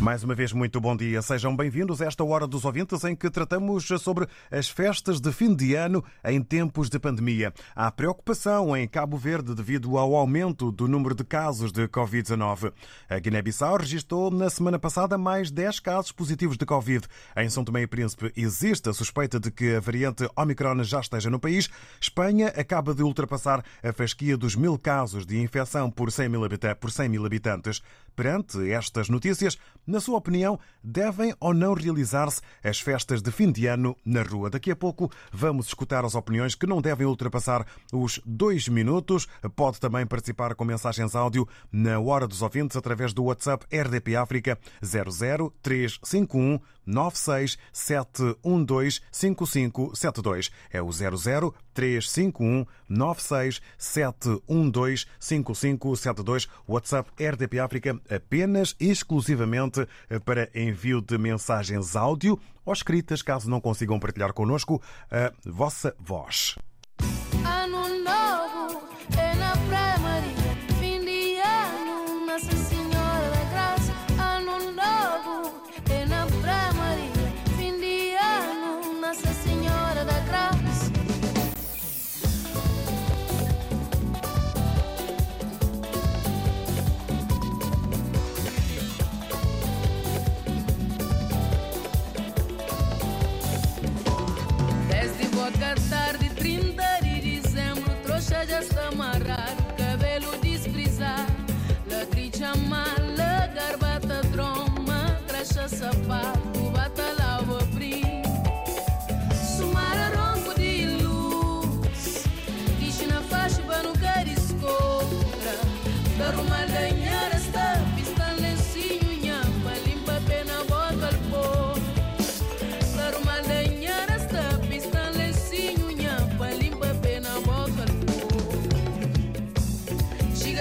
Mais uma vez, muito bom dia. Sejam bem-vindos a esta Hora dos Ouvintes em que tratamos sobre as festas de fim de ano em tempos de pandemia. Há preocupação em Cabo Verde devido ao aumento do número de casos de Covid-19. A Guiné-Bissau registrou na semana passada mais 10 casos positivos de Covid. Em São Tomé e Príncipe existe a suspeita de que a variante Omicron já esteja no país. Espanha acaba de ultrapassar a fasquia dos mil casos de infecção por 100 mil habitantes. Perante estas notícias, na sua opinião, devem ou não realizar-se as festas de fim de ano na rua? Daqui a pouco vamos escutar as opiniões que não devem ultrapassar os dois minutos. Pode também participar com mensagens áudio na Hora dos Ouvintes através do WhatsApp RDP África 00351 967125572. É o 00351 967125572. WhatsApp RDP África apenas e exclusivamente para envio de mensagens áudio ou escritas, caso não consigam partilhar connosco a vossa voz. Ano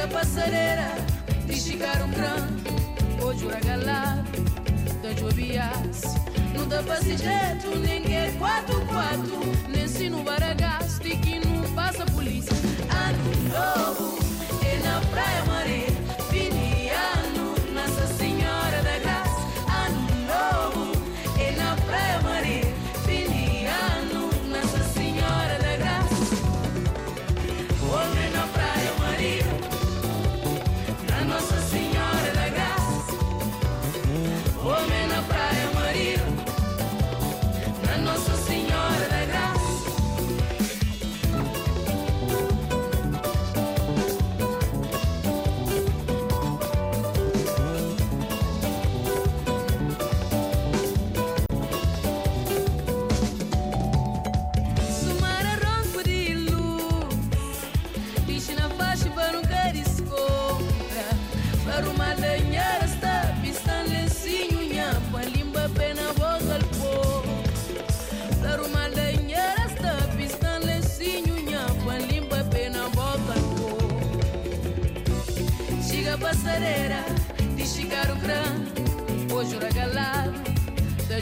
passareira de chegar um grande Hoje o galado da Não dá pra se jeito ninguém quatro quatro. Nem se no baragaço que não passa polícia. Ano novo é na Praia Maria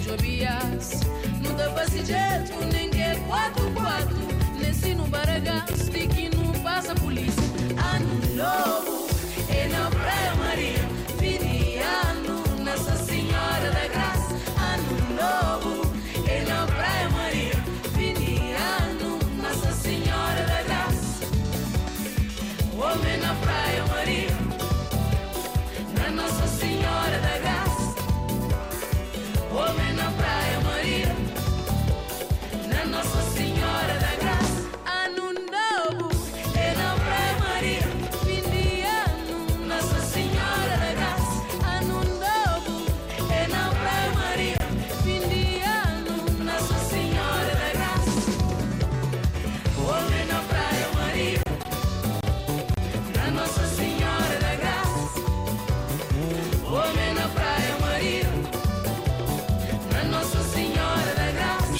da Jobias Não dá pra se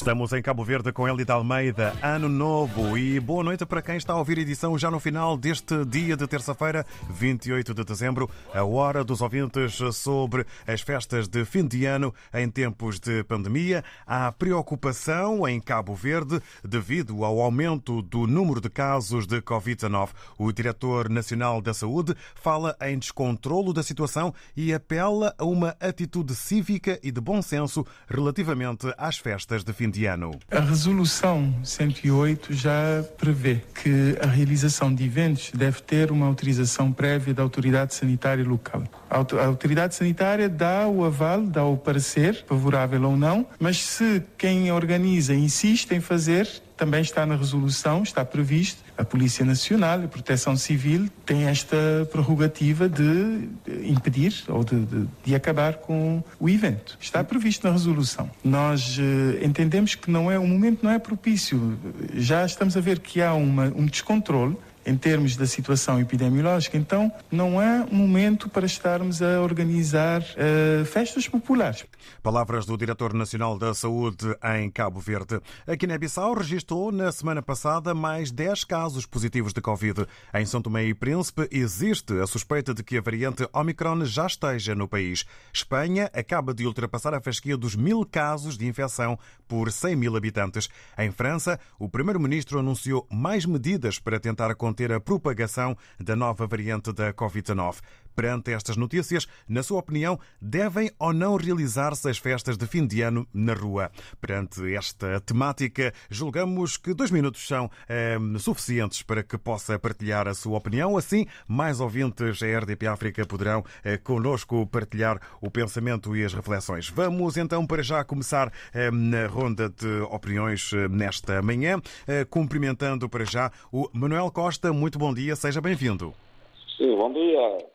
Estamos em Cabo Verde com Elida Almeida, Ano Novo e boa noite para quem está a ouvir a edição já no final deste dia de terça-feira, 28 de dezembro, a hora dos ouvintes sobre as festas de fim de ano em tempos de pandemia. Há preocupação em Cabo Verde devido ao aumento do número de casos de Covid-19. O diretor nacional da Saúde fala em descontrolo da situação e apela a uma atitude cívica e de bom senso relativamente às festas de fim de ano. A resolução 108 já prevê que a realização de eventos deve ter uma autorização prévia da autoridade sanitária local. A autoridade sanitária dá o aval, dá o parecer, favorável ou não, mas se quem organiza insiste em fazer, também está na resolução, está previsto, a Polícia Nacional e a Proteção Civil têm esta prerrogativa de impedir ou de, de, de, acabar com o evento. Está previsto na resolução. Nós eh, entendemos que não é o momento não é propício. Já estamos a ver que há uma, um descontrole em termos da situação epidemiológica. Então, não é momento para estarmos a organizar uh, festas populares. Palavras do Diretor Nacional da Saúde em Cabo Verde. A Guiné-Bissau registrou na semana passada mais 10 casos positivos de Covid. Em São Tomé e Príncipe existe a suspeita de que a variante Omicron já esteja no país. Espanha acaba de ultrapassar a fasquia dos mil casos de infecção por 100 mil habitantes. Em França, o Primeiro-Ministro anunciou mais medidas para tentar conter a propagação da nova variante da Covid-19. Perante estas notícias, na sua opinião, devem ou não realizar-se as festas de fim de ano na rua? Perante esta temática, julgamos que dois minutos são eh, suficientes para que possa partilhar a sua opinião. Assim, mais ouvintes da RDP África poderão eh, conosco partilhar o pensamento e as reflexões. Vamos então para já começar eh, na ronda de opiniões eh, nesta manhã, eh, cumprimentando para já o Manuel Costa. Muito bom dia, seja bem-vindo. Sim, bom dia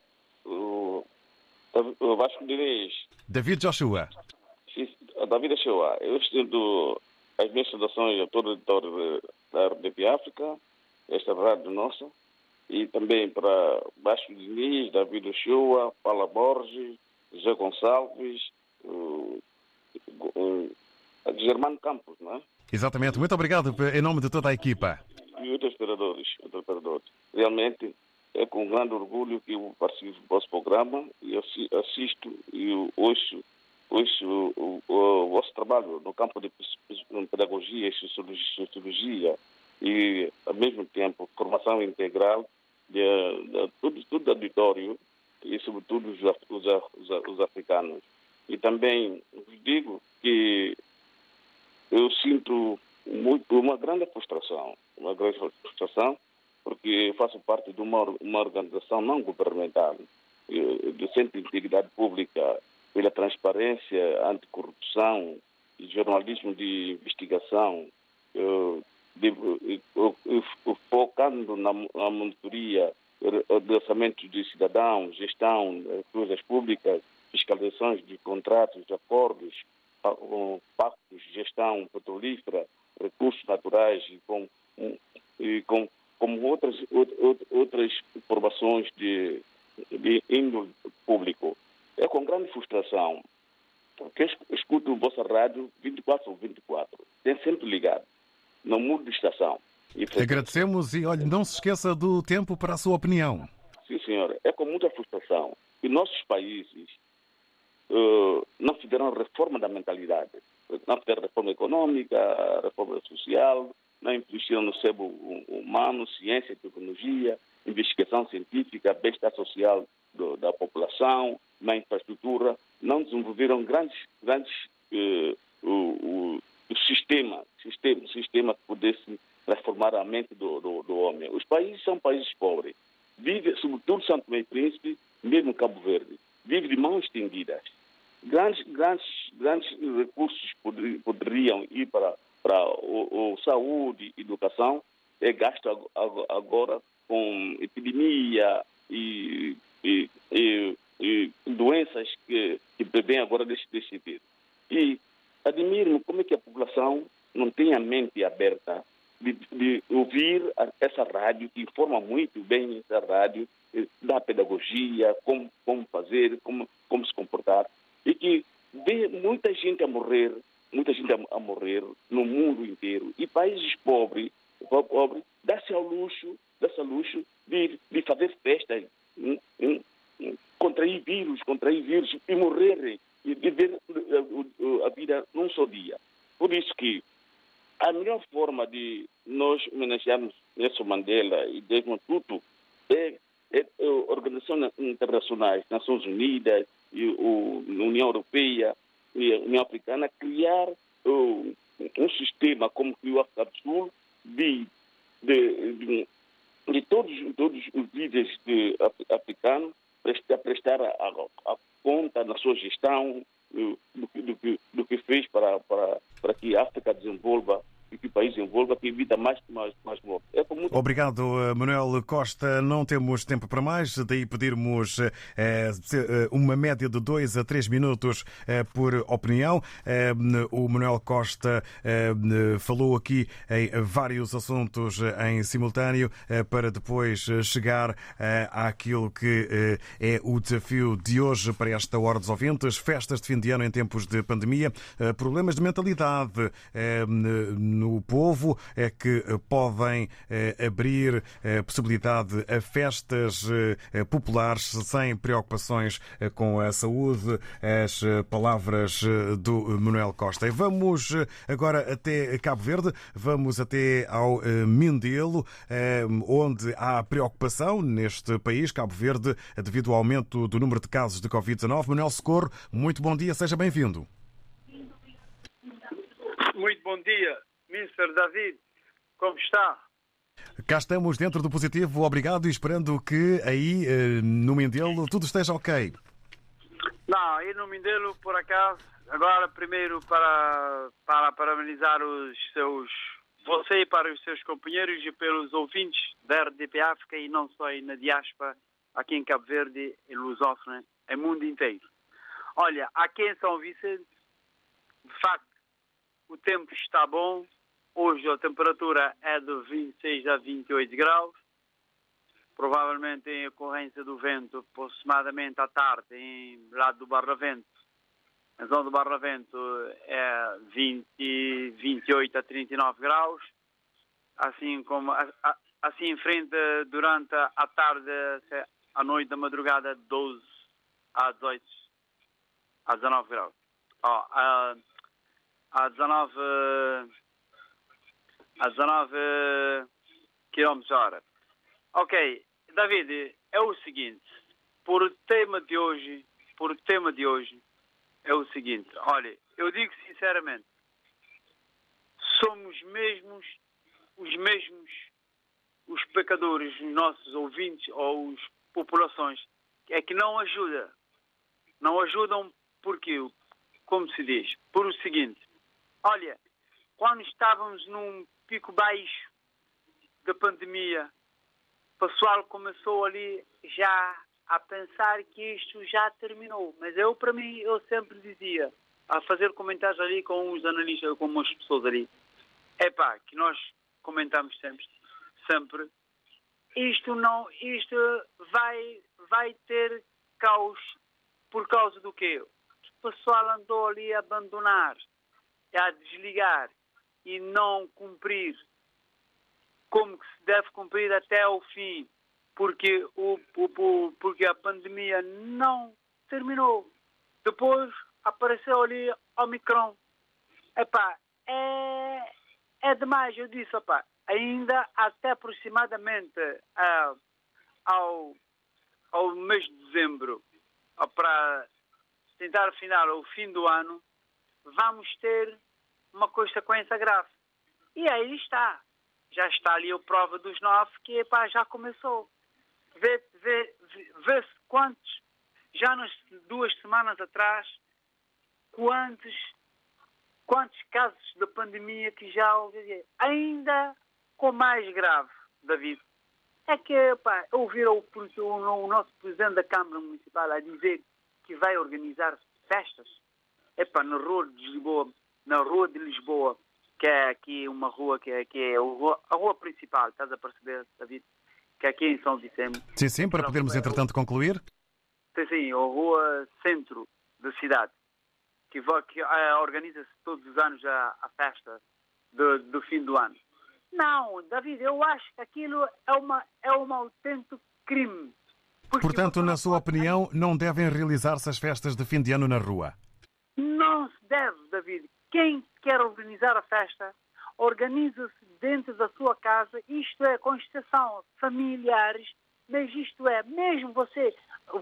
o Vasco Diniz. David Joshua. David Joshua. Eu estendo as minhas saudações a todo o editor da RDP África, esta rádio nossa, e também para Vasco Diniz, David Ochoa, Paula Borges, José Gonçalves, o, o, Germano Campos, não é? Exatamente. Muito obrigado em nome de toda a equipa. E outros operadores. Outros operadores. Realmente, é com grande orgulho que eu participo do vosso programa e assisto e ouço, ouço o, o, o, vosso trabalho no campo de pedagogia e sociologia e, ao mesmo tempo, formação integral de, de, todo o auditório e, sobretudo, os, os, os africanos. E também vos digo que eu sinto muito, uma grande frustração, uma grande frustração porque faço parte de uma, uma organização não governamental eh, de centro de integridade pública pela transparência, anticorrupção jornalismo de investigação, eh, eh, focando na, na monitoria de orçamentos de cidadãos, gestão de coisas públicas, fiscalizações de contratos, de acordos, pactos, gestão petrolífera, recursos naturais com, com como outras, outras informações de, de índole público. É com grande frustração que escuto a vossa rádio 24 ou 24. Tem sempre ligado. Não mudo de estação. E Agradecemos e, olha, não se esqueça do tempo para a sua opinião. Sim, senhora. É com muita frustração que nossos países uh, não fizeram reforma da mentalidade. Não fizeram reforma econômica, reforma social, não investiram no sebo humano, ciência, tecnologia, investigação científica, bem-estar social do, da população, na infraestrutura, não desenvolveram grandes, grandes uh, o, o, sistema, sistema, sistema que pudesse transformar a mente do, do, do, homem. Os países são países pobres. Vive, sobretudo Santo e Príncipe, mesmo Cabo Verde, vive de mãos estendidas. Grandes, grandes, grandes recursos poderiam ir para para o, o saúde educação é gasto agora com epidemia e, e, e, e doenças que, que prevêm agora desse, desse sentido. E admiro como é que a população não tem a mente aberta de, de ouvir essa rádio, que informa muito bem essa rádio, eh, da pedagogia, como, como fazer, como, como se comportar, e que vê muita gente a morrer muita gente a, a morrer no mundo inteiro. E países pobres, pobre, dá-se ao luxo, dá-se ao luxo de, de fazer festas, hum, hum, contrair vírus, contrair vírus e morrer e viver a, a vida num só dia. Por isso que a melhor forma de nós homenagearmos Nelson Mandela e Desmond Tutu é, é, é organizações internacionais, Nações Unidas, e o, União Europeia e União Africana criar uh, um sistema como criou a África do Sul de, de, de, de todos, todos os líderes de, africanos prestar, prestar a, a, a conta na sua gestão do, do, do, do que fez para, para, para que a África desenvolva e que o país envolva, que evita mais, mais, mais mortes. É muito... Obrigado, eh, Manuel Costa. Não temos tempo para mais, daí pedirmos eh, uma média de dois a três minutos eh, por opinião. Eh, o Manuel Costa eh, falou aqui em vários assuntos em simultâneo eh, para depois chegar àquilo que é o desafio de hoje para esta hora dos ouvintes, festas de fim de ano em tempos de pandemia, problemas de mentalidade no povo é que eh, podem eh, abrir eh, possibilidade a festas populares sem preocupações com a saúde. As palavras do Manuel Costa. E vamos agora até Cabo Verde, vamos até ao Mindelo, onde há preocupação neste país, Cabo Verde, devido ao aumento do número de casos de Covid-19. Manuel Socorro, muito bom dia, seja bem-vindo. Muito bom dia. Mr. David, como está? Cá estamos dentro do positivo, obrigado e esperando que aí eh, no Mindelo tudo esteja ok. Não, aí no Mindelo, por acaso, agora primeiro para, para parabenizar os seus, você e para os seus companheiros e pelos ouvintes da RDP África e não só aí na diáspora, aqui em Cabo Verde, em Lusófona, em mundo inteiro. Olha, aqui em São Vicente, de facto, o tempo está bom, Hoje a temperatura é de 26 a 28 graus. Provavelmente em ocorrência do vento, aproximadamente à tarde, em lado do Barravento. A zona do Barravento é 20, 28 a 39 graus. Assim como assim em frente durante a tarde, à noite da madrugada, 12 a 18 a 19 graus. Oh, a, a 19 a 19 km hora. Ok, David, é o seguinte, por tema de hoje, por tema de hoje, é o seguinte, olha, eu digo sinceramente, somos mesmos os mesmos os pecadores, os nossos ouvintes ou as populações, é que não ajuda. Não ajudam porque, como se diz, por o seguinte, olha, quando estávamos num pico baixo da pandemia, o pessoal começou ali já a pensar que isto já terminou. Mas eu, para mim, eu sempre dizia, a fazer comentários ali com os analistas, com as pessoas ali, é pá, que nós comentamos sempre, sempre, isto não, isto vai, vai ter caos por causa do quê? O pessoal andou ali a abandonar, a desligar e não cumprir como que se deve cumprir até ao fim, porque, o, o, porque a pandemia não terminou. Depois apareceu ali Omicron. Epá, é, é demais, eu disse, epá, ainda até aproximadamente uh, ao, ao mês de dezembro, para tentar afinar o fim do ano, vamos ter uma consequência grave. E aí está. Já está ali a prova dos nove que epá, já começou. Vê-se vê, vê quantos, já nas duas semanas atrás, quantos, quantos casos de pandemia que já houve. Ainda com mais grave, David. É que epá, ouviram o, o, o nosso presidente da Câmara Municipal a dizer que vai organizar festas. Epá, na rua de Lisboa na Rua de Lisboa, que é aqui uma rua que é, que é a, rua, a rua principal, estás a perceber, David? Que é aqui em São Vicente. Sim, sim, para podermos entretanto concluir. Sim, sim, a rua centro da cidade. que, que eh, organiza-se todos os anos a, a festa do, do fim do ano. Não, David, eu acho que aquilo é, uma, é um autêntico crime. Portanto, na sua opinião, não devem realizar-se as festas de fim de ano na rua? Não se deve, David. Quem quer organizar a festa, organiza-se dentro da sua casa, isto é, exceção familiares, mas isto é, mesmo você,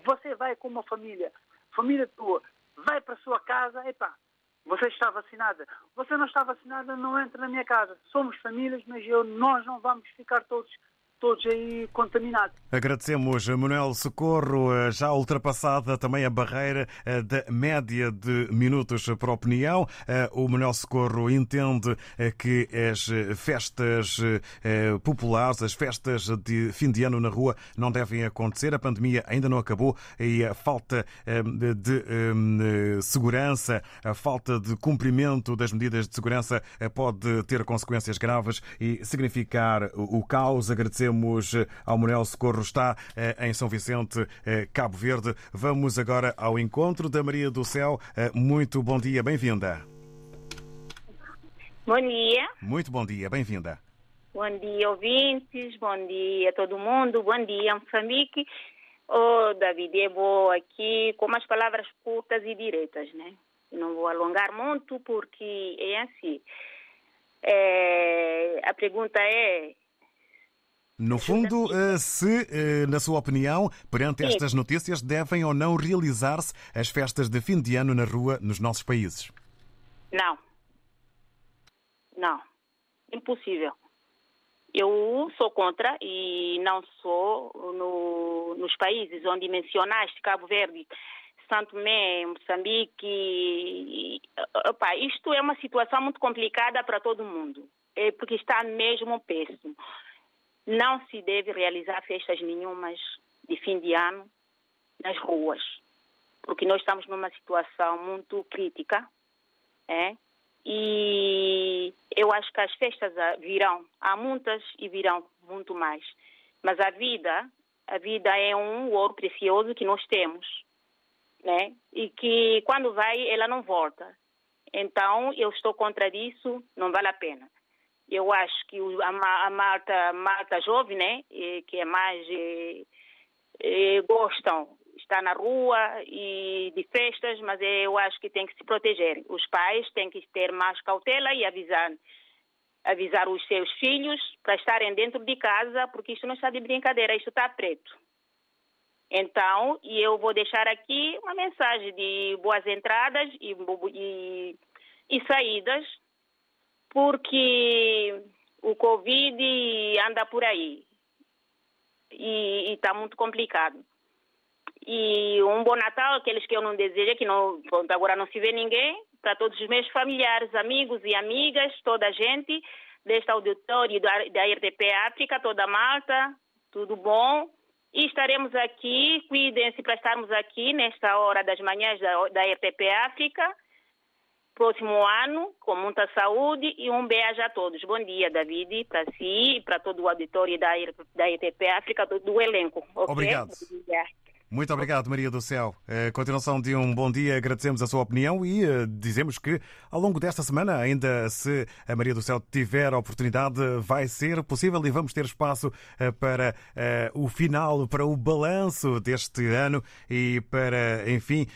você vai com uma família, família tua, vai para a sua casa, epá, você está vacinada. Você não está vacinada, não entra na minha casa. Somos famílias, mas eu, nós não vamos ficar todos, todos aí contaminados. Agradecemos, Manuel Socorro, eh, já ultrapassada também a barreira eh, da média de minutos para a opinião. Eh, O Manuel Socorro entende que as festas populares, as festas de fim de ano na rua não devem acontecer. A pandemia ainda não acabou e a falta de segurança, a falta de cumprimento das medidas de segurança pode ter consequências graves e significar o caos. Agradecemos eh, ao Manuel Socorro, está eh, em São Vicente, eh, Cabo Verde. Vamos agora ao encontro da Maria do Céu. Muito bom dia, bem-vinda. Bom dia. Muito bom dia, bem-vinda. Bom dia, ouvintes. Bom dia, todo mundo. Bom dia, Moçambique. Oh, David, eu vou aqui com umas palavras curtas e diretas, né? Não vou alongar muito porque é assim. É, a pergunta é No fundo, eh, se, eh, na sua opinião, perante Sim. estas notícias, devem ou não realizar-se as festas de fim de ano na rua nos nossos países? Não. Não. Impossível. Eu sou contra e não sou no- nos países onde mencionaste, Cabo Verde, Santo Tomé, Moçambique. e- Opa, isto é uma situação muito complicada para todo mundo, é porque está mesmo péssimo. Não se deve realizar festas nenhumas de fim de ano nas ruas, porque nós estamos numa situação muito crítica, é? E eu acho que as festas ah, virão, há muitas e virão muito mais. Mas a vida, a vida é um ouro precioso que nós temos, né? E que quando vai, ela não volta. Então, eu estou contra isso, não vale a pena. Eu acho que o- a, Ma- a Marta jovem, né, que é mais eh, eh, gostam estar na rua e de festas, mas eu acho que tem que se proteger. Os pais têm que ter mais cautela e avisar avisar os seus filhos para estarem dentro de casa, porque isto não está de brincadeira, isto está preto. Então, e eu vou deixar aqui uma mensagem de boas entradas e, e, e saídas, porque o Covid anda por aí e está muito complicado. E um bom Natal, aqueles que eu não desejo, que não, agora não se vê ninguém, para todos os meus familiares, amigos e amigas, toda a gente deste auditório da, da RTP África, toda a malta, tudo bom. E estaremos aqui, cuidem-se para estarmos aqui nesta hora das manhãs da, da RTP África, próximo ano, com muita saúde e um beijo a todos. Bom dia, David, para si e para todo o auditório da, da RTP África, do, elenco. ok? Obrigado. Muito obrigado, Maria do Céu. Eh, continuação de um bom dia, agradecemos a sua opinião e eh, dizemos que ao longo desta semana, ainda se a Maria do Céu tiver a oportunidade, vai ser possível e vamos ter espaço eh, para eh, o final, para o balanço deste ano e para, enfim,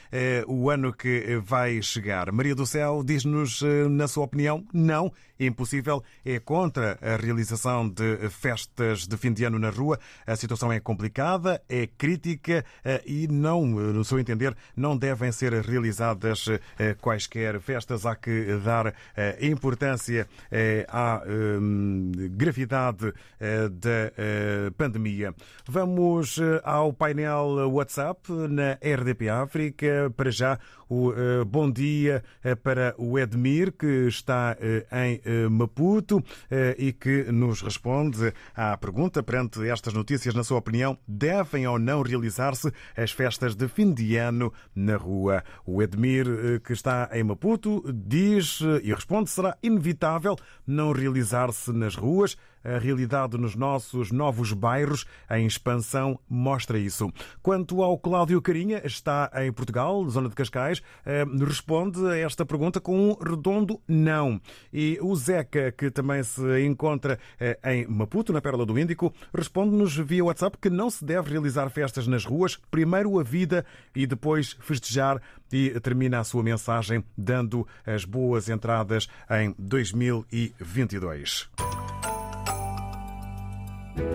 o ano que vai chegar. Maria do Céu diz-nos, na sua opinião, não, impossível, é contra a realização de festas de fim de ano na rua. A situação é complicada, é crítica e não, eh, no seu entender, não devem ser realizadas eh, quaisquer festas. Há que dar eh, importância eh, à eh, gravidade eh, da eh, pandemia. Vamos eh, ao painel WhatsApp na RDP África. Para já, o eh, bom dia eh, para o Edmir, que está eh, em eh, Maputo eh, e que nos responde à pergunta perante estas notícias, na sua opinião, devem ou não realizar-se as festas de fim de ano na rua? O Edmir, eh, que está em Maputo, diz eh, e responde: será inevitável não realizar-se nas ruas A realidade nos nossos novos bairros em expansão mostra isso. Quanto ao Cláudio Carinha, está em Portugal, zona de Cascais, eh, responde a esta pergunta com um redondo não. E o Zeca, que também se encontra eh, em Maputo, na Pérola do Índico, responde-nos via WhatsApp que não se deve realizar festas nas ruas, primeiro a vida e depois festejar e termina a sua mensagem dando as boas entradas em 2022.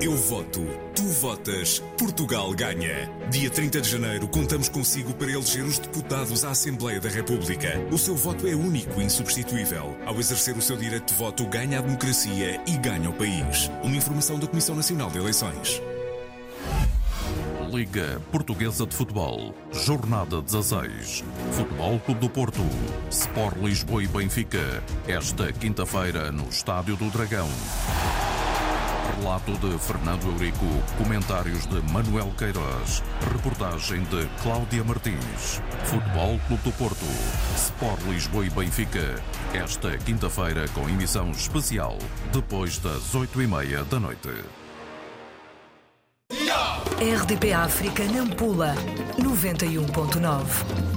Eu voto, tu votas, Portugal ganha. Dia 30 de janeiro, contamos consigo para eleger os deputados à Assembleia da República. O seu voto é único e insubstituível. Ao exercer o seu direito de voto, ganha a democracia e ganha o país. Uma informação da Comissão Nacional de Eleições. Liga Portuguesa de Futebol, Jornada 16. Futebol Clube do Porto, Sport Lisboa e Benfica. Esta quinta-feira no Estádio do Dragão. Relato de Fernando Eurico, comentários de Manuel Queiroz, reportagem de Cláudia Martins. Futebol Clube do Porto, Sport Lisboa e Benfica. Esta quinta-feira com emissão especial, depois das oito e meia da noite. RDP África Nampula 91.9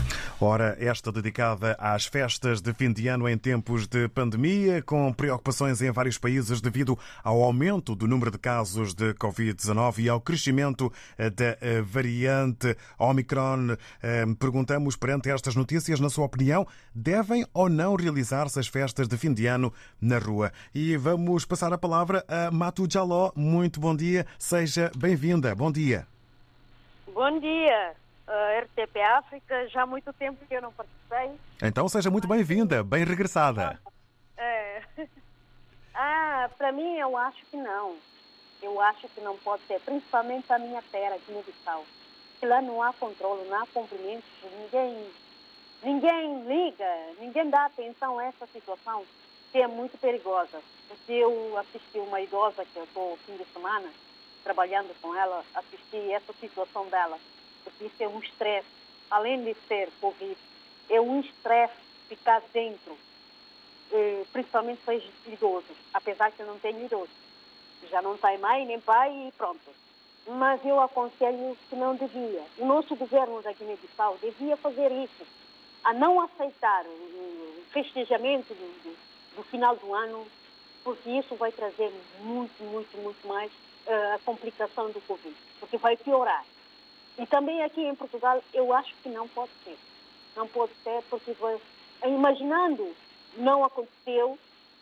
Ora, esta dedicada às festas de fim de ano em tempos de pandemia, com preocupações em vários países devido ao aumento do número de casos de Covid-19 e ao crescimento eh, da eh, variante Omicron. Eh, perguntamos perante estas notícias, na sua opinião, devem ou não realizar-se as festas de fim de ano na rua? E vamos passar a palavra a Matu Jaló. Muito bom dia, seja bem-vinda. Bom dia. Bom dia uh, RTP África. Já há muito tempo que eu não participei. Então seja muito bem-vinda, bem regressada. É. Ah, para mim eu acho que não. Eu acho que não pode ser, principalmente a minha terra, aqui no Bissau. Que lá não há controle, não há cumprimentos, ninguém, ninguém liga, ninguém dá atenção a essa situação, que é muito perigosa. Porque eu assisti uma idosa que eu estou fim de semana trabalhando com ela, assisti essa situação dela porque isso é um estresse. Além de ser Covid, é um estresse ficar dentro, eh, principalmente para os idosos, apesar que eu não tenho idosos. Já não tem mãe nem pai e pronto. Mas eu aconselho que não devia. O nosso governo da Guiné-Bissau devia fazer isso, a não aceitar o festejamento do, do, do final do ano, porque isso vai trazer muito, muito, muito mais uh, a complicação do Covid, porque vai piorar. E também aqui em Portugal, eu acho que não pode ser. Não pode ser, porque imaginando, não aconteceu,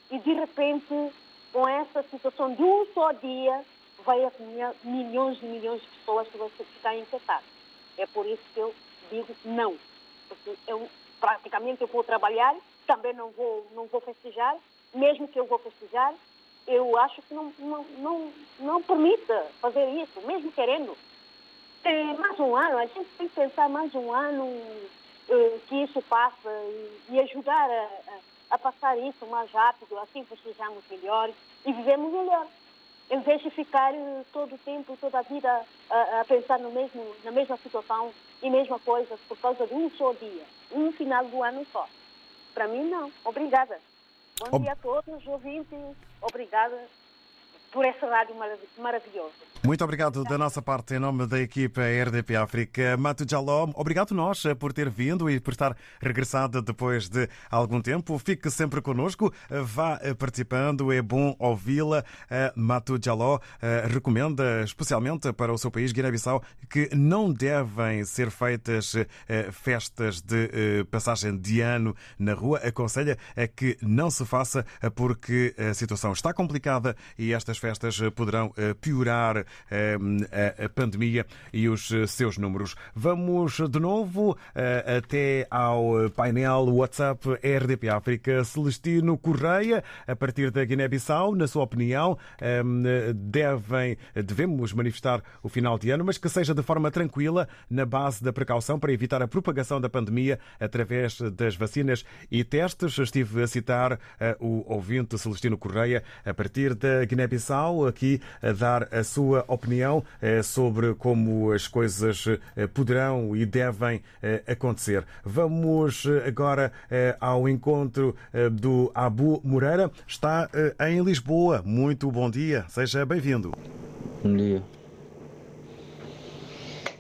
e de repente, com essa situação de um só dia, vai haver milhões e milhões de pessoas que vão ficar infectadas. É por isso que eu digo não. Porque eu, praticamente eu vou trabalhar, também não vou, não vou festejar, mesmo que eu vou festejar, eu acho que não, não, não, não permita fazer isso, mesmo querendo é, mais um ano, a gente tem que pensar mais um ano uh, que isso passa e, e ajudar a, a, passar isso mais rápido, assim festejamos melhor e vivemos melhor. Em vez de ficar uh, todo o tempo, toda a vida a, a, pensar no mesmo, na mesma situação e mesma coisa por causa de um só dia, um final do ano só. Para mim, não. Obrigada. Bom Ob... dia a todos, ouvintes. Obrigada por essa rádio maravilhosa. Muito obrigado da nossa parte, em nome da equipa RDP África. Mato Jaló, obrigado nós por ter vindo e por estar regressado depois de algum tempo. Fique sempre connosco, vá participando, é bom ouvi-la. Mato Jaló recomenda, especialmente para o seu país, Guiné-Bissau, que não devem ser feitas eh, festas de eh, passagem de ano na rua. Aconselha que não se faça porque a situação está complicada e estas festas poderão eh, piorar a pandemia e os seus números. Vamos de novo até ao painel WhatsApp RDP África. Celestino Correia, a partir da Guiné-Bissau, na sua opinião, devem, devemos manifestar o final de ano, mas que seja de forma tranquila, na base da precaução para evitar a propagação da pandemia através das vacinas e testes. Estive a citar o ouvinte Celestino Correia, a partir da Guiné-Bissau Aqui a dar a sua opinião sobre como as coisas poderão e devem acontecer. Vamos agora ao encontro do Abu Moreira. Está em Lisboa. Muito bom dia. Seja bem-vindo. Bom dia.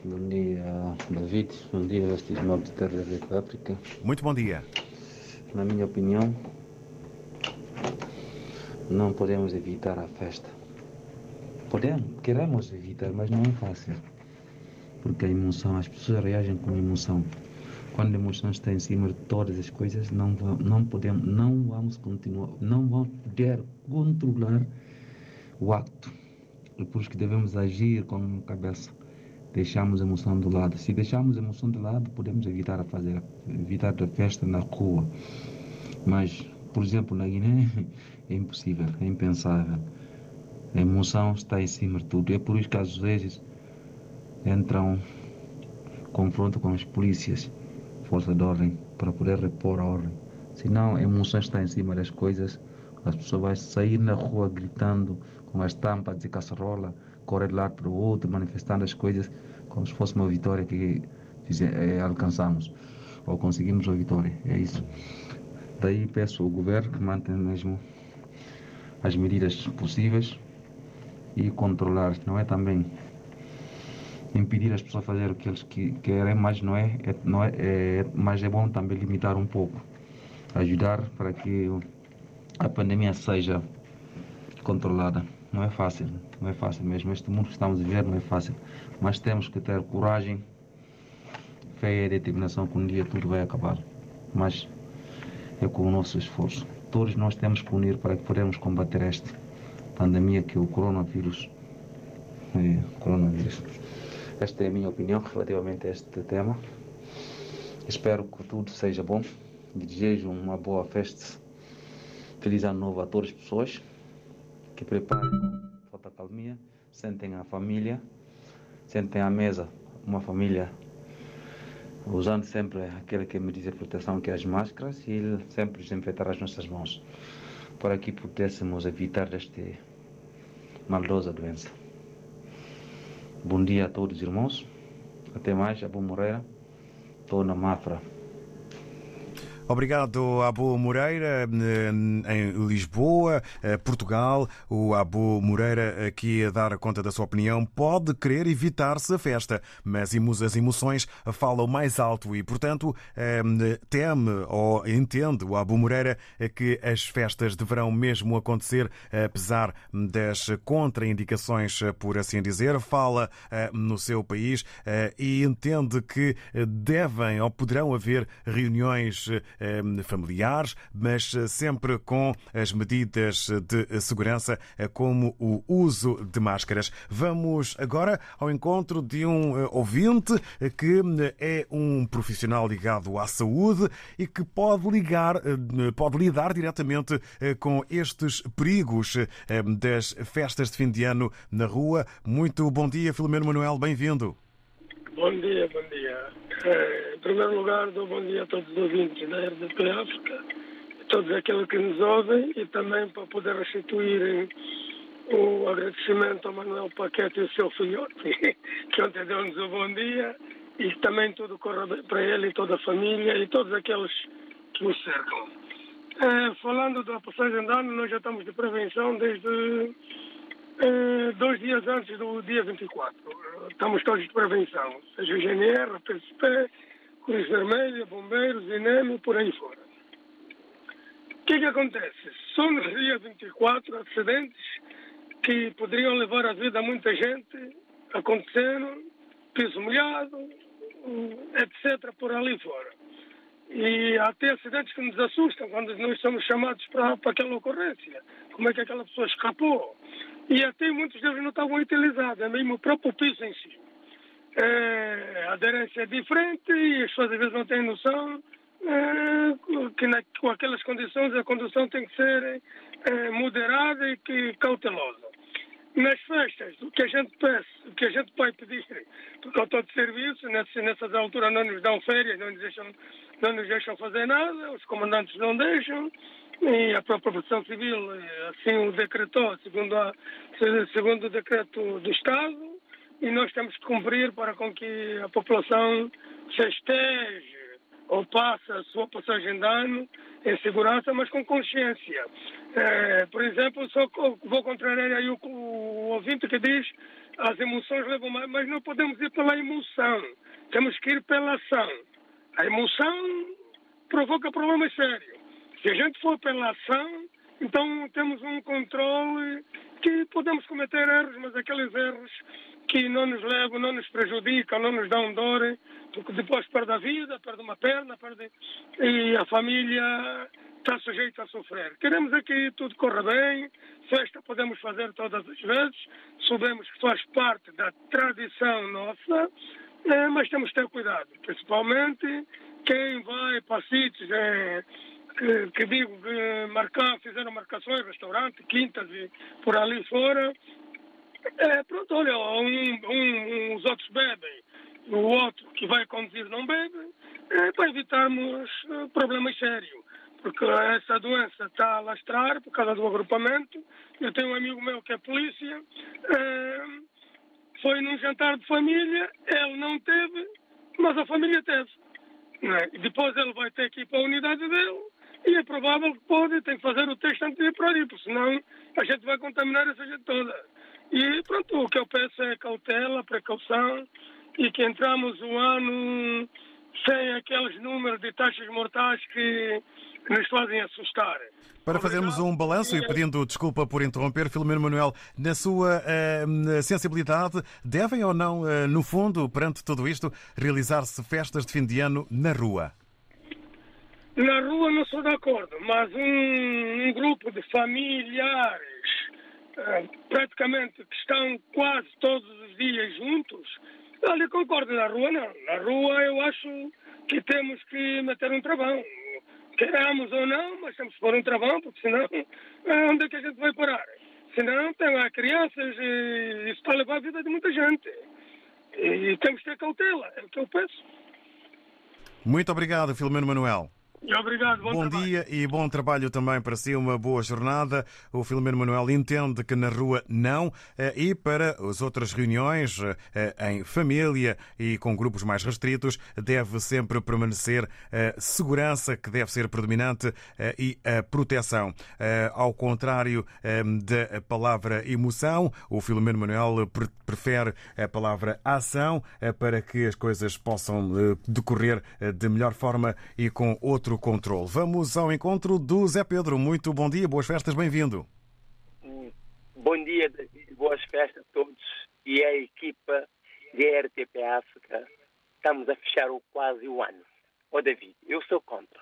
Bom dia, David. Bom dia, Vestes de Terra da África. Muito bom dia. Na minha opinião, não podemos evitar a festa. Podemos, queremos evitar, mas não é fácil. Porque a emoção, as pessoas reagem com emoção. Quando a emoção está em cima de todas as coisas, não, não podemos, não vamos continuar, não vamos poder controlar o acto. É por isso que devemos agir com cabeça. Deixamos a emoção do lado. Se deixarmos a emoção de lado, podemos evitar a fazer, evitar a festa na rua. Mas, por exemplo, na Guiné é impossível, é impensável. A emoção está em cima de tudo. É por isso que às vezes entram confronto com as polícias, força de ordem, para poder repor a ordem. Senão a emoção está em cima das coisas, as pessoas vão sair na rua gritando com as tampas de caçarola, correr de lado para o outro, manifestando as coisas como se fosse uma vitória que é, alcançamos ou conseguimos a vitória. É isso. Daí peço ao governo que mantenha mesmo as medidas possíveis e controlar, não é também impedir as pessoas a fazer o que eles querem, mas não é, é não é, é, mas é bom também limitar um pouco, ajudar para que a pandemia seja controlada. Não é fácil, não é fácil mesmo. Este mundo que estamos a viver não é fácil, mas temos que ter coragem, fé e determinação que um dia tudo vai acabar. Mas é com o nosso esforço. Todos nós temos que unir para que podemos combater esta pandemia que é o coronavírus. É, coronavírus. Esta é a minha opinião relativamente a este tema. Espero que tudo seja bom. Desejo uma boa festa. Feliz ano novo a todas as pessoas. Que preparem falta calmia. Sentem a família. Sentem à mesa uma família usando sempre aquele que me diz a proteção, que é as máscaras, e sempre desinfetar as nossas mãos, para que pudéssemos evitar esta maldosa doença. Bom dia a todos, irmãos. Até mais, Abu Moreira. Estou na Mafra. Obrigado, Abu Moreira, em Lisboa, eh, Portugal. O Abu Moreira aqui a dar conta da sua opinião. Pode querer evitar-se a festa, mas as emoções falam mais alto e, portanto, eh, teme ou entende o Abu Moreira que as festas deverão mesmo acontecer, apesar das contraindicações, por assim dizer. Fala eh, no seu país e entende que devem ou poderão haver reuniões familiares, mas eh, sempre com as medidas de segurança, eh, como o uso de máscaras. Vamos agora ao encontro de um eh, ouvinte que é um profissional ligado à saúde e que pode ligar, pode lidar diretamente com estes perigos das festas de fim de ano na rua. Muito bom dia, Filomeno Manuel, bem-vindo. Bom dia, bom dia. Em primeiro lugar, dou bom dia a todos os ouvintes da RDP África, a todos aqueles que nos ouvem e também para poder restituir o agradecimento ao Manuel Paquete e o seu filhote, que ontem deu-nos o bom dia e também tudo corra bem para ele e toda a família e todos aqueles que nos cercam. É, falando da passagem de ano, nós já estamos de prevenção desde é, dois dias antes do dia 24. Estamos todos de prevenção, seja o GNR, a PSP, Cruz Vermelha, Bombeiros, INEM por aí fora. O que, que acontece? São no dia 24 acidentes que poderiam levar a vida a muita gente aconteceram, piso molhado, etc., por ali fora. E há até acidentes que nos assustam quando nós somos chamados para, para aquela ocorrência. Como é que aquela pessoa escapou? E até muitos deles não estavam utilizados, é mesmo o próprio piso em si. É, a aderência é diferente e as pessoas às vezes não têm noção é, que na, com aquelas condições a condução tem que ser é, moderada e que, cautelosa. Nas festas, o que a gente peça, o que a gente vai pedir, porque eu estou de serviço, nessas, nessas alturas não nos dão férias, não nos, deixam, não nos deixam fazer nada, os comandantes não deixam, e a própria proteção civil assim o decretou, segundo, a, segundo o decreto do Estado, e nós temos que cumprir para com que a população festeje ou passe a sua passagem de ano em segurança, mas com consciência. É, por exemplo, só vou contrariar aí o, o ouvinte que diz as emoções levam mais, mas não podemos ir pela emoção, temos que ir pela ação. A emoção provoca problemas sérios. Se a gente for pela ação, então temos um controle que podemos cometer erros, mas aqueles erros que não nos levam, não nos prejudicam, não nos dão dor, porque depois perde a vida, perde uma perna, perde... e a família está sujeita a sofrer. Queremos aqui tudo corra bem, festa podemos fazer todas as vezes, sabemos que faz parte da tradição nossa, é, mas temos que ter cuidado, principalmente quem vai para sítios é, que, que, digo que marcar, fizeram marcações, restaurante, quintas e por ali fora. É, pronto, olha, um, um, uns outros bebem, o outro que vai conduzir não bebe, é, para evitarmos eh, problemas sérios porque essa doença está a lastrar por causa do agrupamento. Eu tenho um amigo meu que é polícia, eh, foi num jantar de família, ele não teve, mas a família teve. É? Depois ele vai ter que ir para a unidade dele e é provável que pode, tem que fazer o teste antes de ir para ali, porque senão a gente vai contaminar essa gente toda. E pronto, o que eu peço é cautela, precaução e que entramos o ano sem aqueles números de taxas mortais que nos fazem assustar. Para fazermos um balanço e pedindo desculpa por interromper, Filomeno Manuel, na sua uh, sensibilidade, devem ou não, uh, no fundo, perante tudo isto, realizar-se festas de fim de ano na rua? Na rua não sou de acordo, mas um, um grupo de familiares, praticamente que estão quase todos os dias juntos, olha, concordo, na rua não. Na rua eu acho que temos que meter um travão queremos ou não, mas temos que pôr um travão, porque senão onde é que a gente vai parar? Senão tem lá crianças e isso está a levar a vida de muita gente. E temos que ter cautela, é o que eu peço. Muito obrigado, Filomeno Manuel. Obrigado, bom, bom dia e bom trabalho também para si, uma boa jornada. O Filomeno Manuel entende que na rua não, eh, e para as outras reuniões eh, em família e com grupos mais restritos, deve sempre permanecer a segurança, que deve ser predominante, eh, e a proteção. Ao contrário da palavra emoção, o Filomeno Manuel prefere a palavra ação para que as coisas possam decorrer de melhor forma e com outro outro controle. Vamos ao encontro do Zé Pedro. Muito bom dia, boas festas, bem-vindo. Bom dia, David, boas festas a todos e a equipa de RTP África. Estamos a fechar o quase o ano. Ô oh, David, eu sou contra.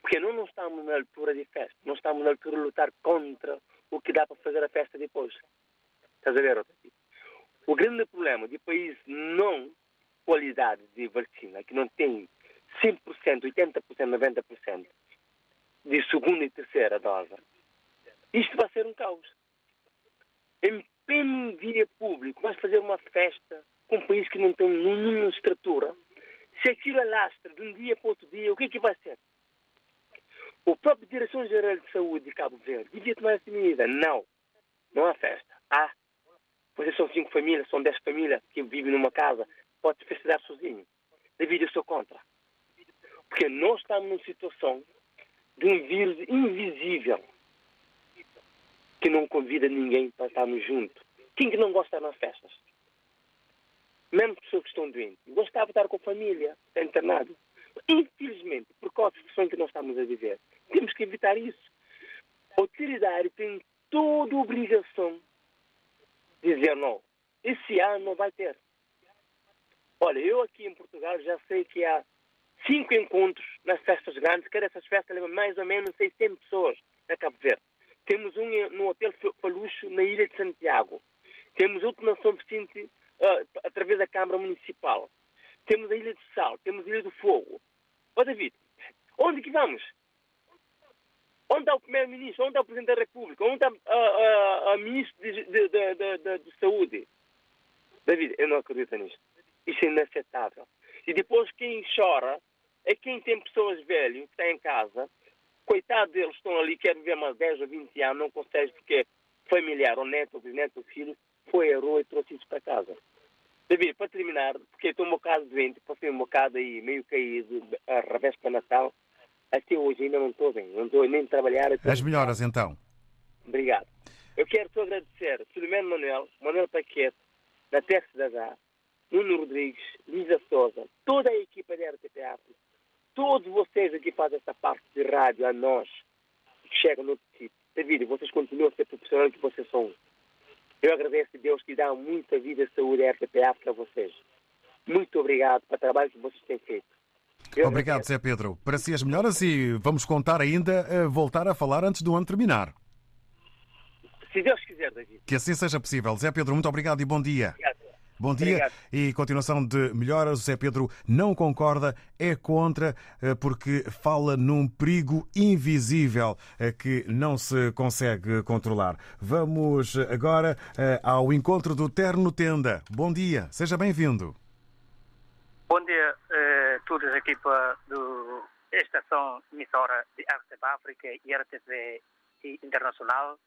Porque não, não estamos na altura de festa, não estamos na altura de lutar contra o que dá para fazer a festa depois. Estás a ver, David? O grande problema de país não qualidade de vacina, que não tem 100%, 80%, 90% de segunda e terceira dose, isto vai ser um caos. Em pleno dia público, vais fazer uma festa com um país que não tem nenhuma estrutura. Se aquilo alastra de um dia para outro dia, o que é que vai ser? O próprio Direção-Geral de Saúde de Cabo Verde devia tomar essa medida. Não. Não há festa. Há. Pois são cinco famílias, são dez famílias que vivem numa casa. Pode festejar sozinho. Devido eu sou contra. Porque nós estamos numa situação de um vírus invisível que não convida ninguém para estarmos juntos. Quem que não gosta nas festas? Mesmo pessoas que estão doentes. Gostava de estar com a família, internado. Infelizmente, por causa da situação que nós estamos a viver, temos que evitar isso. A autoridade tem toda a obrigação de dizer não. Esse ano não vai ter. Olha, eu aqui em Portugal já sei que há cinco encontros nas festas grandes, cada essas festas leva mais ou menos 600 pessoas a Cabo Verde. Temos um no Hotel Falucho, na Ilha de Santiago. Temos outro na São Vicente, uh, através da Câmara Municipal. Temos a Ilha de Sal, temos a Ilha do Fogo. Ó oh, David, onde que vamos? Onde está o Primeiro-Ministro? Onde está o Presidente da República? Onde está a, a, a Ministra de, de, de, de, de Saúde? David, eu não acredito nisso. Isso é inaceitável. E depois quem chora é quem tem pessoas velhas que estão em casa Coitado deles, estão ali, querem ver mais 10 ou 20 anos, não conseguem porque familiar, ou neto, ou bisneto, ou filho, foi a rua e trouxe isso para casa. David, para terminar, porque estou um bocado doente, passei um bocado aí, meio caído, a revés para Natal, até hoje ainda não estou bem, não estou nem a trabalhar. As melhoras então. Obrigado. Eu quero só agradecer Filomeno Manuel, Manuel Paquete, da Terra da Nuno Rodrigues, Lisa Souza, toda a equipa da RTP África, todos vocês aqui fazem essa parte de rádio a nós, que chegam no sítio. David, vocês continuam a ser profissionais que vocês são. Eu agradeço a Deus que dá muita vida e saúde à RTP África a vocês. Muito obrigado pelo trabalho que vocês têm feito. Eu Obrigado, Zé Pedro. Para si as melhoras e vamos contar ainda a voltar a falar antes do ano terminar. Se Deus quiser, David. Que assim seja possível. Zé Pedro, muito obrigado e bom dia. Obrigado. Bom dia Obrigado. e continuação de melhoras. O Zé Pedro não concorda, é contra, eh, porque fala num perigo invisível eh, que não se consegue controlar. Vamos agora eh, ao encontro do Terno Tenda. Bom dia, seja bem-vindo. Bom dia a toda a equipa do Estação Emissora de África e RTP Internacional.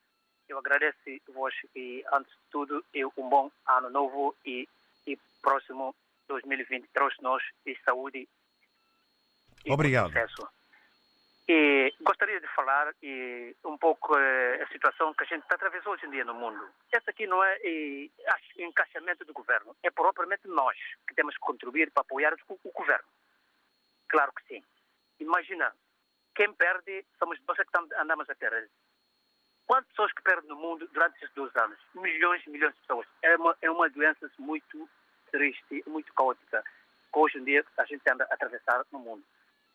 Eu agradeço vos e, antes de tudo, e um bom ano novo e, e próximo 2020 trouxe-nos de saúde e Obrigado. sucesso. E gostaria de falar e, um pouco eh, a situação que a gente está atravessando hoje em dia no mundo. Esse aqui não é eh, acho, encaixamento do governo, é propriamente nós que temos que contribuir para apoiar o, o governo. Claro que sim. Imagina, quem perde somos nós que tam- andamos a ter. Quantas pessoas que perdem no mundo durante esses dois anos? Milhões e milhões de pessoas. É uma, é uma doença muito triste, muito caótica, que hoje em dia a gente anda a atravessar no mundo.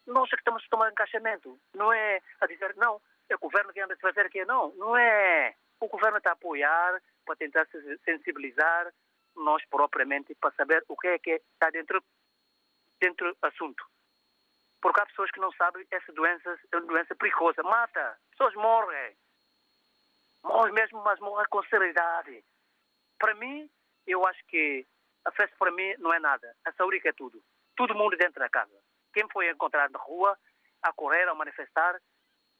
Nós é que temos que tomar encaixamento. Não é a dizer, não, é o governo que anda a fazer aqui. Não, não é. O governo está a apoiar, para tentar se sensibilizar nós propriamente, para saber o que é que está dentro, dentro do assunto. Porque há pessoas que não sabem essa doença é uma doença perigosa. Mata, pessoas morrem. Morrem mesmo, mas morrem com seriedade. Para mim, eu acho que a festa para mim não é nada. A saúde é tudo. Todo mundo dentro da casa. Quem foi encontrado na rua, a correr, a manifestar,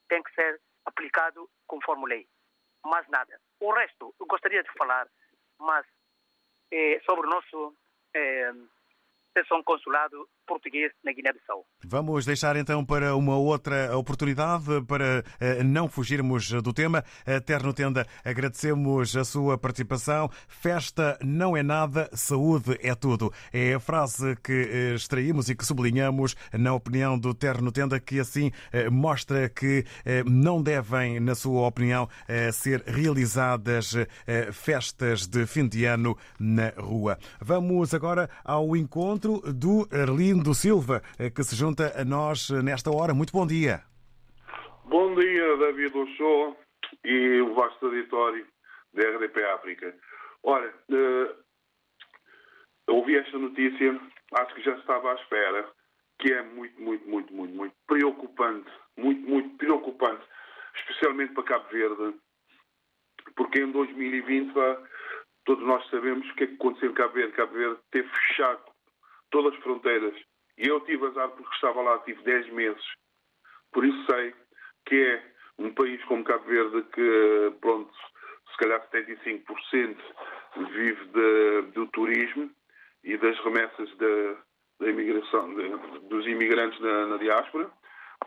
tem que ser aplicado conforme lei. Mais nada. O resto, eu gostaria de falar, mas eh, sobre o nosso eh, seção consulado português na Guiné-Bissau. Vamos deixar então para uma outra oportunidade para eh, não fugirmos do tema. Terno Tenda, agradecemos a sua participação. Festa não é nada, saúde é tudo. É a frase que eh, extraímos e que sublinhamos na opinião do Terno Tenda, que assim eh, mostra que não devem, na sua opinião, ser realizadas festas de fim de ano na rua. Vamos agora ao encontro do Arlindo Silva, eh, que se junta a nós nesta hora. Muito bom dia. Bom dia, David Ochoa e o vasto auditório da RDP África. Ora, eh, ouvi esta notícia, acho que já estava à espera, que é muito, muito, muito, muito, muito preocupante, muito, muito preocupante, especialmente para Cabo Verde, porque em 2020, pá, todos nós sabemos o que é que aconteceu em Cabo Verde. Cabo Verde teve fechado todas as fronteiras. Eu tive azar porque estava lá, tive 10 meses. Por isso sei que é um país como Cabo Verde que, pronto, se calhar 75% vive de- do turismo e das remessas da, imigração, de- dos imigrantes na, na diáspora.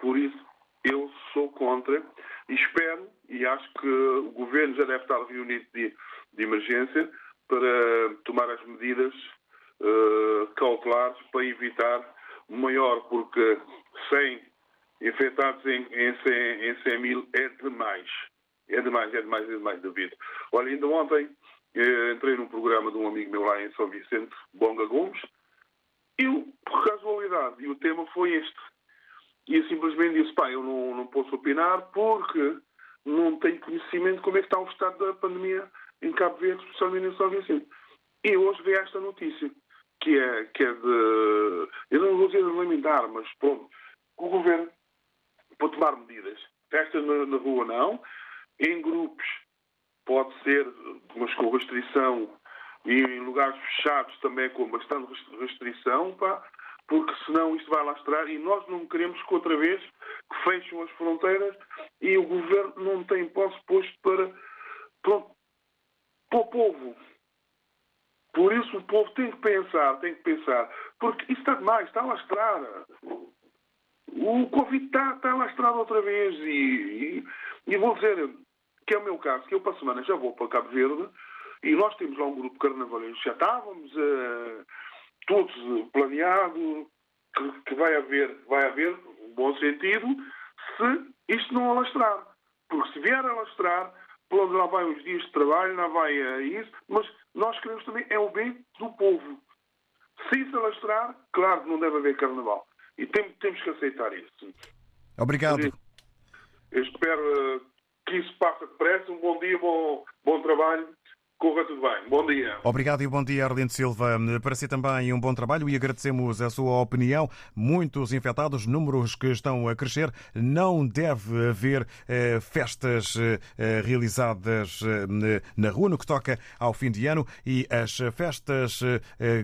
Por isso, eu sou contra e espero, e acho que o governo já deve estar reunido de, de emergência para tomar as medidas eh, cautelares para evitar maior, porque 100 infectados em, em, 100, em 100 mil é demais. É demais, é demais, é demais, David. Olha, ainda ontem eh, entrei num programa de um amigo meu lá em São Vicente, Bonga Gomes, e o- por casualidade, e o tema foi este. E eu simplesmente disse, pá, eu não, não posso opinar porque não tenho conhecimento de como é que está o estado da pandemia em Cabo Verde, especialmente em São Vicente. E hoje veio esta notícia, que é, que é de... Eu não vou dizer lamentar, mas pronto, o governo para tomar medidas. Festas na, na rua não, em grupos pode ser, mas com restrição, e em lugares fechados também com bastante rest- restrição, pá, porque senão isto vai lastrar e nós não queremos que outra vez que fecham as fronteiras e o governo não tem posse posto para, para, para o povo. Por isso o povo tem que pensar, tem que pensar, porque isso está demais, está a lastrar. O Covid está, está lastrado outra vez e, e, e vou dizer que é o meu caso, que eu para a semana já vou para Cabo Verde e nós temos lá um grupo carnavalesco, já estávamos uh, todos planeado que, que, vai haver, vai haver um bom sentido se isto não alastrar. Porque se vier a alastrar, onde lá vai os dias de trabalho, lá vai uh, isso, mas nós queremos também é o bem do povo. Se isso alastrar, claro que não deve haver carnaval. E tem, temos que aceitar isso. Obrigado. Eu espero que isso passe depressa. Um bom dia, bom, bom trabalho. Corra tudo bem. Bom dia. Obrigado e bom dia, Arlindo Silva. Para si também um bom trabalho e agradecemos a sua opinião. Muitos infectados, números que estão a crescer. Não deve haver eh, festas eh, realizadas eh, na rua no que toca ao fim de ano e as festas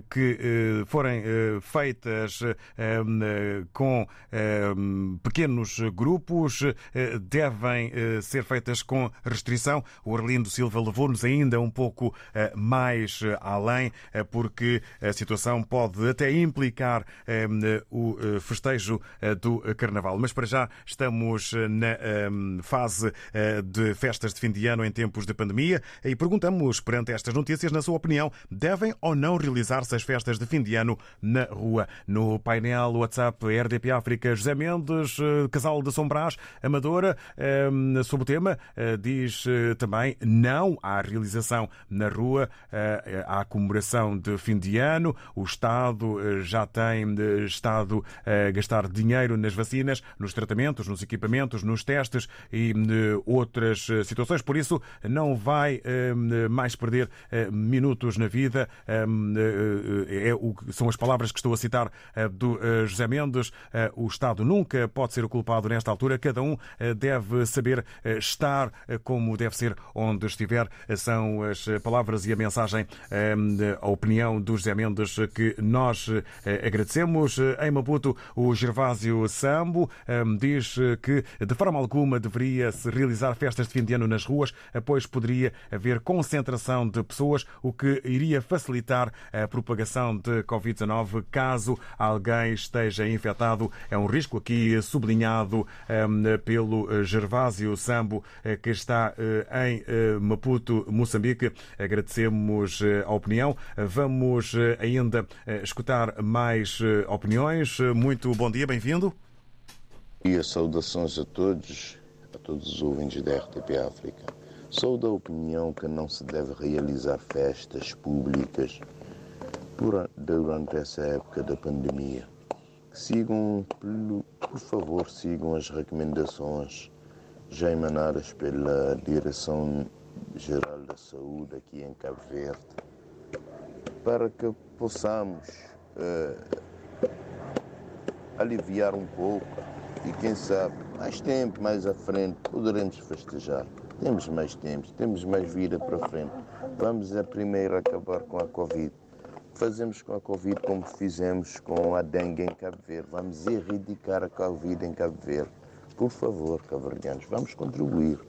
que forem feitas com pequenos grupos devem ser feitas com restrição. O Arlindo Silva levou-nos ainda um pouco pouco eh, mais eh, além, eh, porque a situação pode até implicar o festejo do Carnaval. Mas para já estamos na fase de festas de fim de ano em tempos de pandemia e perguntamos, perante estas notícias, na sua opinião, devem ou não realizar-se as festas de fim de ano na rua? No painel WhatsApp RDP África, José Mendes, casal de Sombrás, Amadora, sobre o tema, diz também não à realização na rua eh, à comemoração de fim de ano. O Estado eh, já tem eh, estado a gastar dinheiro nas vacinas, nos tratamentos, nos equipamentos, nos testes e outras situações. Por isso, não vai mais perder minutos na vida. É são as palavras que estou a citar do José Mendes. O Estado nunca pode ser o culpado nesta altura. Cada um deve saber estar como deve ser onde estiver. São as palavras e a mensagem, ehm, a opinião do José Mendes que nós eh, agradecemos. Em Maputo, o Gervásio Sambo ehm, diz que de forma alguma deveria-se realizar festas de fim de ano nas ruas, pois poderia haver concentração de pessoas, o que iria facilitar a propagação de Covid-19 caso alguém esteja infectado. É um risco aqui sublinhado ehm, pelo Gervásio Sambo, eh, que está eh, em Maputo, Moçambique. Agradecemos eh, a opinião. Vamos eh, ainda eh, escutar mais opiniões. Muito bom dia, bem-vindo. E saudações a todos, a todos os ouvintes da RTP África. Sou da opinião que não se deve realizar festas públicas durante essa época da pandemia. Sigam, por favor, sigam as recomendações já emanadas pela Direção Geral da Saúde aqui em Cabo Verde, para que possamos uh, aliviar um pouco e quem sabe mais tempo, mais à frente, poderemos festejar. Temos mais tempo, temos mais vida para frente. Vamos a primeiro acabar com a Covid. Fazemos com a Covid como fizemos com a dengue em Cabo Verde. Vamos erradicar a Covid em Cabo Verde. Por favor, caverdianos, vamos contribuir.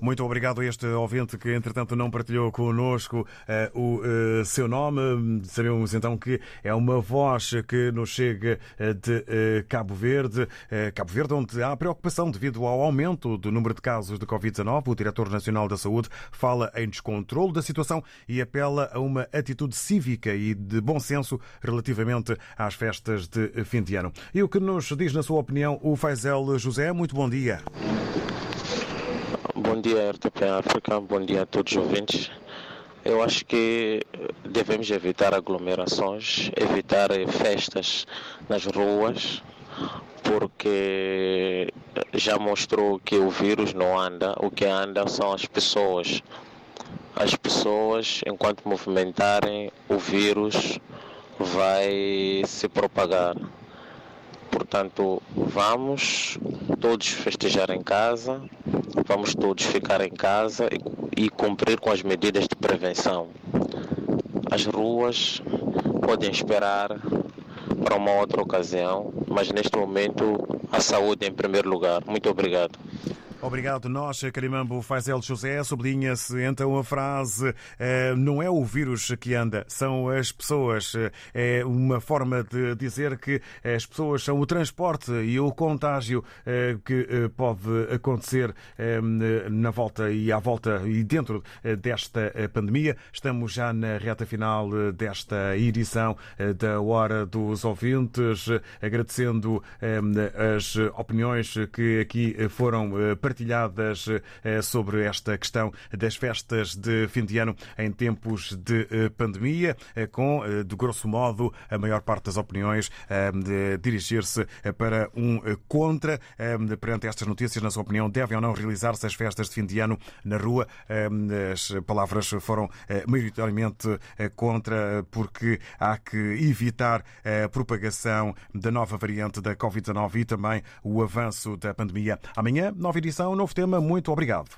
Muito obrigado a este ouvinte que, entretanto, não partilhou connosco uh, o uh, seu nome. Sabemos então que é uma voz que nos chega uh, de Cabo Verde. Cabo Verde, onde há preocupação devido ao aumento do número de casos de Covid-19. O Diretor Nacional da Saúde fala em descontrole da situação e apela a uma atitude cívica e de bom senso relativamente às festas de fim de ano. E o que nos diz, na sua opinião, o Faisal José? Muito bom dia. Bom dia, RTP África. Bom dia a todos os ouvintes. Eu acho que devemos evitar aglomerações, evitar festas nas ruas, porque já mostrou que o vírus não anda, o que anda são as pessoas. As pessoas, enquanto movimentarem, o vírus vai se propagar. Portanto, vamos todos festejar em casa, vamos todos ficar em casa e, e cumprir com as medidas de prevenção. As ruas podem esperar, para uma outra ocasião, mas neste momento a saúde em primeiro lugar. Muito obrigado. Obrigado. Nós, Carimambo Faisel José, sublinha-se então a frase eh, não é o vírus que anda, são as pessoas. É uma forma de dizer que as pessoas são o transporte e o contágio eh, que eh, pode acontecer na volta e à volta e dentro desta pandemia. Estamos já na reta final desta edição da Hora dos Ouvintes, agradecendo as opiniões que aqui foram partilhadas partilhadas eh, sobre esta questão das festas de fim de ano em tempos de eh, pandemia, eh, com, de grosso modo, a maior parte das opiniões dirigir-se para um contra. Perante estas notícias, na sua opinião, devem ou não realizar-se as festas de fim de ano na rua? As palavras foram maioritariamente contra, porque há que evitar a propagação da nova variante da Covid-19 e também o avanço da pandemia. Amanhã, nova edição. É novo tema, muito obrigado.